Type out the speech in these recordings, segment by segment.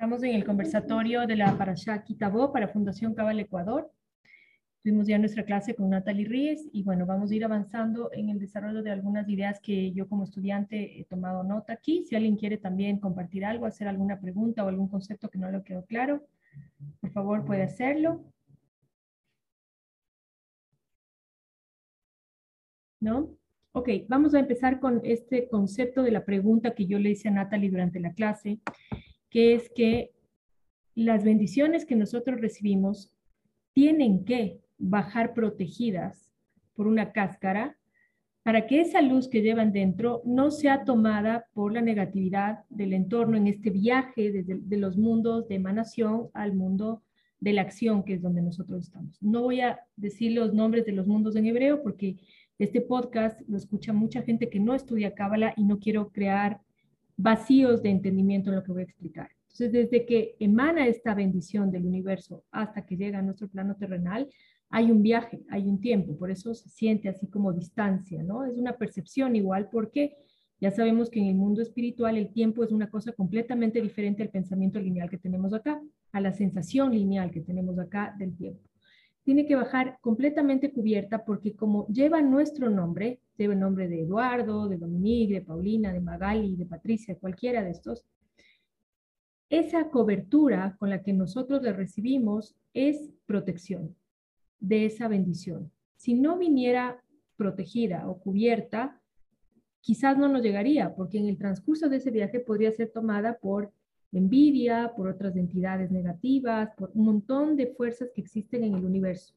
Estamos en el conversatorio de la Parashá Kitabó para Fundación Cabal Ecuador. Tuvimos ya nuestra clase con Natalie Ríez y bueno, vamos a ir avanzando en el desarrollo de algunas ideas que yo como estudiante he tomado nota aquí. Si alguien quiere también compartir algo, hacer alguna pregunta o algún concepto que no le quedó claro, por favor puede hacerlo. ¿No? Ok, vamos a empezar con este concepto de la pregunta que yo le hice a Natalie durante la clase que es que las bendiciones que nosotros recibimos tienen que bajar protegidas por una cáscara para que esa luz que llevan dentro no sea tomada por la negatividad del entorno en este viaje desde de los mundos de emanación al mundo de la acción, que es donde nosotros estamos. No voy a decir los nombres de los mundos en hebreo porque este podcast lo escucha mucha gente que no estudia Cábala y no quiero crear vacíos de entendimiento en lo que voy a explicar. Entonces, desde que emana esta bendición del universo hasta que llega a nuestro plano terrenal, hay un viaje, hay un tiempo, por eso se siente así como distancia, ¿no? Es una percepción igual porque ya sabemos que en el mundo espiritual el tiempo es una cosa completamente diferente al pensamiento lineal que tenemos acá, a la sensación lineal que tenemos acá del tiempo. Tiene que bajar completamente cubierta porque como lleva nuestro nombre, lleva el nombre de Eduardo, de Dominique, de Paulina, de Magali, de Patricia, cualquiera de estos, esa cobertura con la que nosotros le recibimos es protección de esa bendición. Si no viniera protegida o cubierta, quizás no nos llegaría, porque en el transcurso de ese viaje podría ser tomada por envidia, por otras entidades negativas, por un montón de fuerzas que existen en el universo.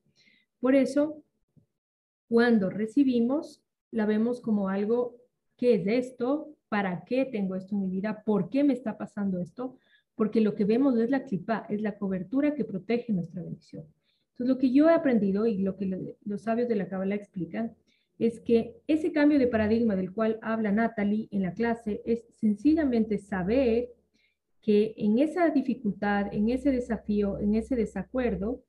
Por eso, cuando recibimos, la vemos como algo, ¿qué es esto? ¿Para qué tengo esto en mi vida? ¿Por qué me está pasando esto? Porque lo que vemos es la clipa, es la cobertura que protege nuestra bendición. Entonces, lo que yo he aprendido y lo que los sabios de la Kabbalah explican es que ese cambio de paradigma del cual habla Natalie en la clase es sencillamente saber que en esa dificultad, en ese desafío, en ese desacuerdo,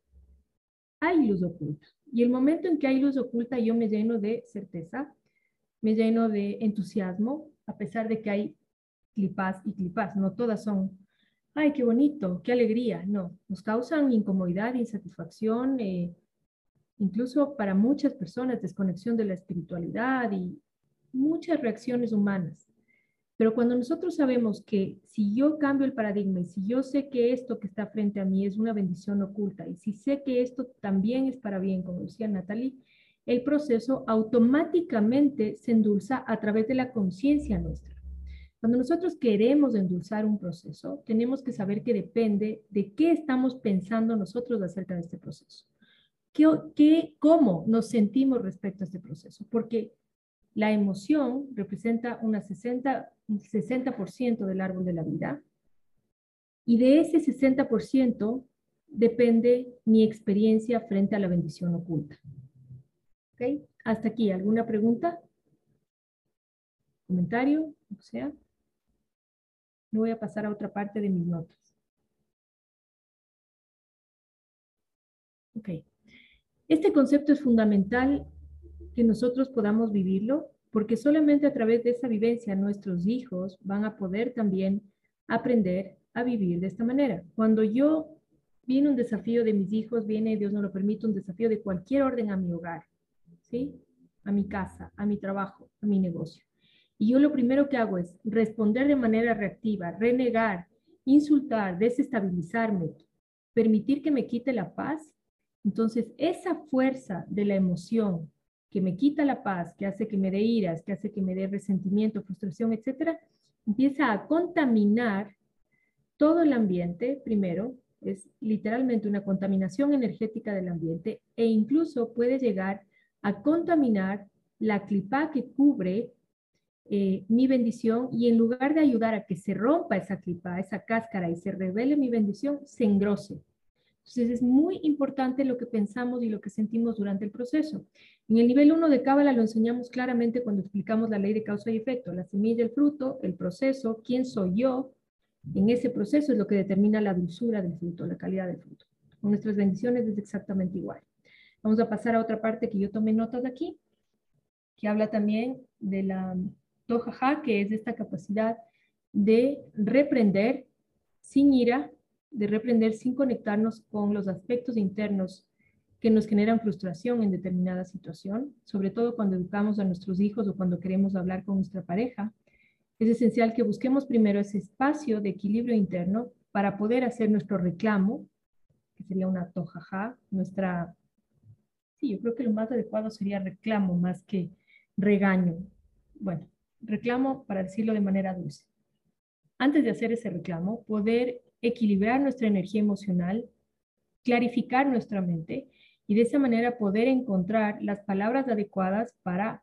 hay luz oculta. Y el momento en que hay luz oculta, yo me lleno de certeza, me lleno de entusiasmo, a pesar de que hay clipas y clipas, no todas son, ay, qué bonito, qué alegría, no, nos causan incomodidad, insatisfacción, eh, incluso para muchas personas desconexión de la espiritualidad y muchas reacciones humanas. Pero cuando nosotros sabemos que si yo cambio el paradigma y si yo sé que esto que está frente a mí es una bendición oculta y si sé que esto también es para bien, como decía Natalie, el proceso automáticamente se endulza a través de la conciencia nuestra. Cuando nosotros queremos endulzar un proceso, tenemos que saber que depende de qué estamos pensando nosotros acerca de este proceso. ¿Qué, qué, ¿Cómo nos sentimos respecto a este proceso? Porque la emoción representa una 60, un 60% del árbol de la vida y de ese 60% depende mi experiencia frente a la bendición oculta. ¿Ok? Hasta aquí, ¿alguna pregunta? ¿Comentario? O sea, no voy a pasar a otra parte de mis notas. Ok. Este concepto es fundamental que nosotros podamos vivirlo, porque solamente a través de esa vivencia nuestros hijos van a poder también aprender a vivir de esta manera. Cuando yo viene un desafío de mis hijos, viene, Dios no lo permite, un desafío de cualquier orden a mi hogar, ¿sí? A mi casa, a mi trabajo, a mi negocio. Y yo lo primero que hago es responder de manera reactiva, renegar, insultar, desestabilizarme, permitir que me quite la paz. Entonces, esa fuerza de la emoción que me quita la paz, que hace que me dé iras, que hace que me dé resentimiento, frustración, etcétera, empieza a contaminar todo el ambiente, primero, es literalmente una contaminación energética del ambiente e incluso puede llegar a contaminar la clipa que cubre eh, mi bendición y en lugar de ayudar a que se rompa esa clipa, esa cáscara y se revele mi bendición, se engrose. Entonces es muy importante lo que pensamos y lo que sentimos durante el proceso. En el nivel 1 de Cábala lo enseñamos claramente cuando explicamos la ley de causa y efecto, la semilla, el fruto, el proceso, quién soy yo. En ese proceso es lo que determina la dulzura del fruto, la calidad del fruto. Con nuestras bendiciones es exactamente igual. Vamos a pasar a otra parte que yo tomé notas aquí, que habla también de la tojaja, que es esta capacidad de reprender sin ira, de reprender sin conectarnos con los aspectos internos que nos generan frustración en determinada situación, sobre todo cuando educamos a nuestros hijos o cuando queremos hablar con nuestra pareja. Es esencial que busquemos primero ese espacio de equilibrio interno para poder hacer nuestro reclamo, que sería una tojaja, nuestra... Sí, yo creo que lo más adecuado sería reclamo más que regaño. Bueno, reclamo para decirlo de manera dulce. Antes de hacer ese reclamo, poder equilibrar nuestra energía emocional, clarificar nuestra mente y de esa manera poder encontrar las palabras adecuadas para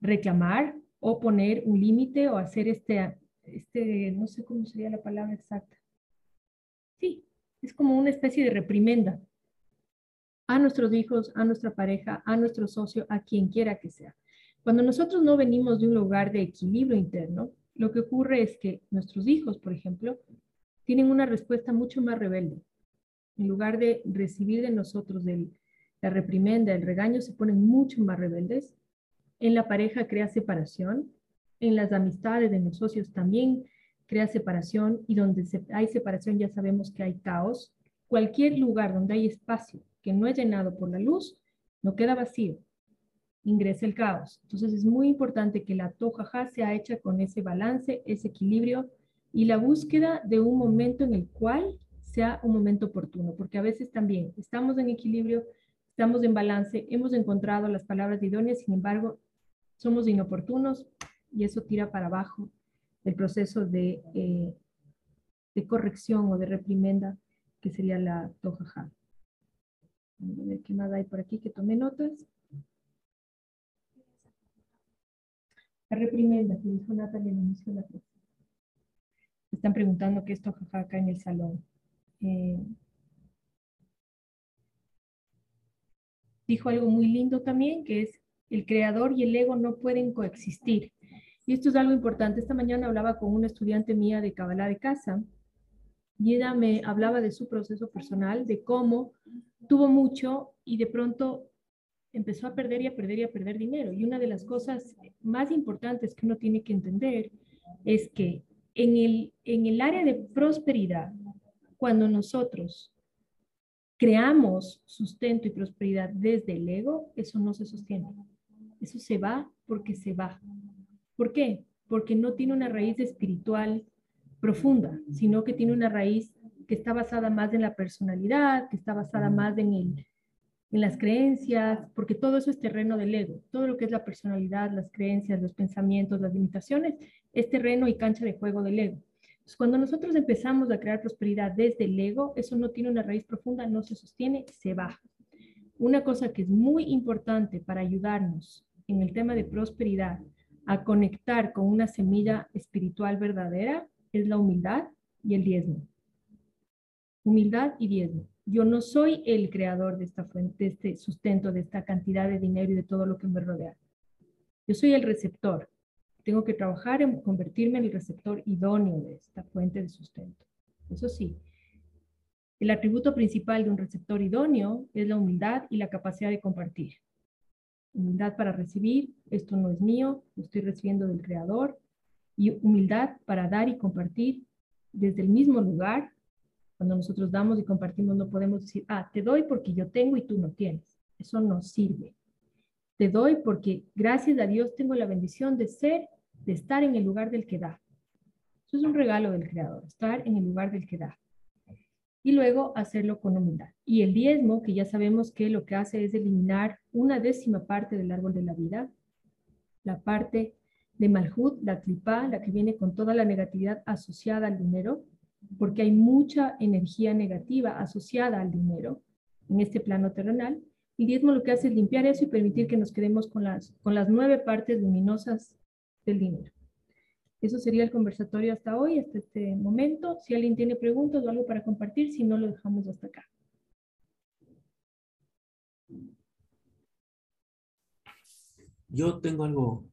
reclamar o poner un límite o hacer este, este, no sé cómo sería la palabra exacta, Sí, es como una especie de reprimenda a nuestros hijos, a nuestra pareja, a nuestro socio, a quien quiera que sea. Cuando nosotros no venimos de un lugar de equilibrio interno, lo que ocurre es que nuestros hijos, por ejemplo, tienen una respuesta mucho más rebelde. En lugar de recibir de nosotros la reprimenda, el regaño, se ponen mucho más rebeldes. En la pareja crea separación. En las amistades de los socios también crea separación y donde hay separación ya sabemos que hay caos. Cualquier lugar donde hay espacio que no es llenado por la luz, no queda vacío, ingresa el caos. Entonces es muy importante que la tojaja sea hecha con ese balance, ese equilibrio y la búsqueda de un momento en el cual sea un momento oportuno, porque a veces también estamos en equilibrio, estamos en balance, hemos encontrado las palabras idóneas, sin embargo, somos inoportunos y eso tira para abajo el proceso de, eh, de corrección o de reprimenda, que sería la tojaja. Vamos a ver qué más hay por aquí que tome notas. La reprimenda que dijo Natalia el inicio de la clase. Están preguntando qué es tojaja acá en el salón. Eh, dijo algo muy lindo también, que es el creador y el ego no pueden coexistir. Y esto es algo importante. Esta mañana hablaba con una estudiante mía de Kabbalah de casa y ella me hablaba de su proceso personal, de cómo tuvo mucho y de pronto empezó a perder y a perder y a perder dinero. Y una de las cosas más importantes que uno tiene que entender es que en el, en el área de prosperidad, cuando nosotros creamos sustento y prosperidad desde el ego, eso no se sostiene. Eso se va porque se va. ¿Por qué? Porque no tiene una raíz espiritual profunda, sino que tiene una raíz que está basada más en la personalidad, que está basada más en, el, en las creencias, porque todo eso es terreno del ego. Todo lo que es la personalidad, las creencias, los pensamientos, las limitaciones, es terreno y cancha de juego del ego. Cuando nosotros empezamos a crear prosperidad desde el ego, eso no tiene una raíz profunda, no se sostiene, se baja. Una cosa que es muy importante para ayudarnos en el tema de prosperidad a conectar con una semilla espiritual verdadera es la humildad y el diezmo. Humildad y diezmo. Yo no soy el creador de esta fuente, de este sustento, de esta cantidad de dinero y de todo lo que me rodea. Yo soy el receptor. Tengo que trabajar en convertirme en el receptor idóneo de esta fuente de sustento. Eso sí, el atributo principal de un receptor idóneo es la humildad y la capacidad de compartir humildad para recibir, esto no es mío, lo estoy recibiendo del Creador, y humildad para dar y compartir desde el mismo lugar. Cuando nosotros damos y compartimos no podemos decir, ah, te doy porque yo tengo y tú no tienes. Eso no sirve. Te doy porque gracias a Dios tengo la bendición de ser, de estar en el lugar del que da. Eso es un regalo del Creador, estar en el lugar del que da y luego hacerlo con humildad. Y el diezmo, que ya sabemos que lo que hace es eliminar una décima parte del árbol de la vida, la parte de Malhut, la clipa, la que viene con toda la negatividad asociada al dinero, porque hay mucha energía negativa asociada al dinero en este plano terrenal. El diezmo lo que hace es limpiar eso y permitir que nos quedemos con las, con las nueve partes luminosas del dinero. Eso sería el conversatorio hasta hoy, hasta este momento. Si alguien tiene preguntas o algo para compartir, si no, lo dejamos hasta acá. Yo tengo algo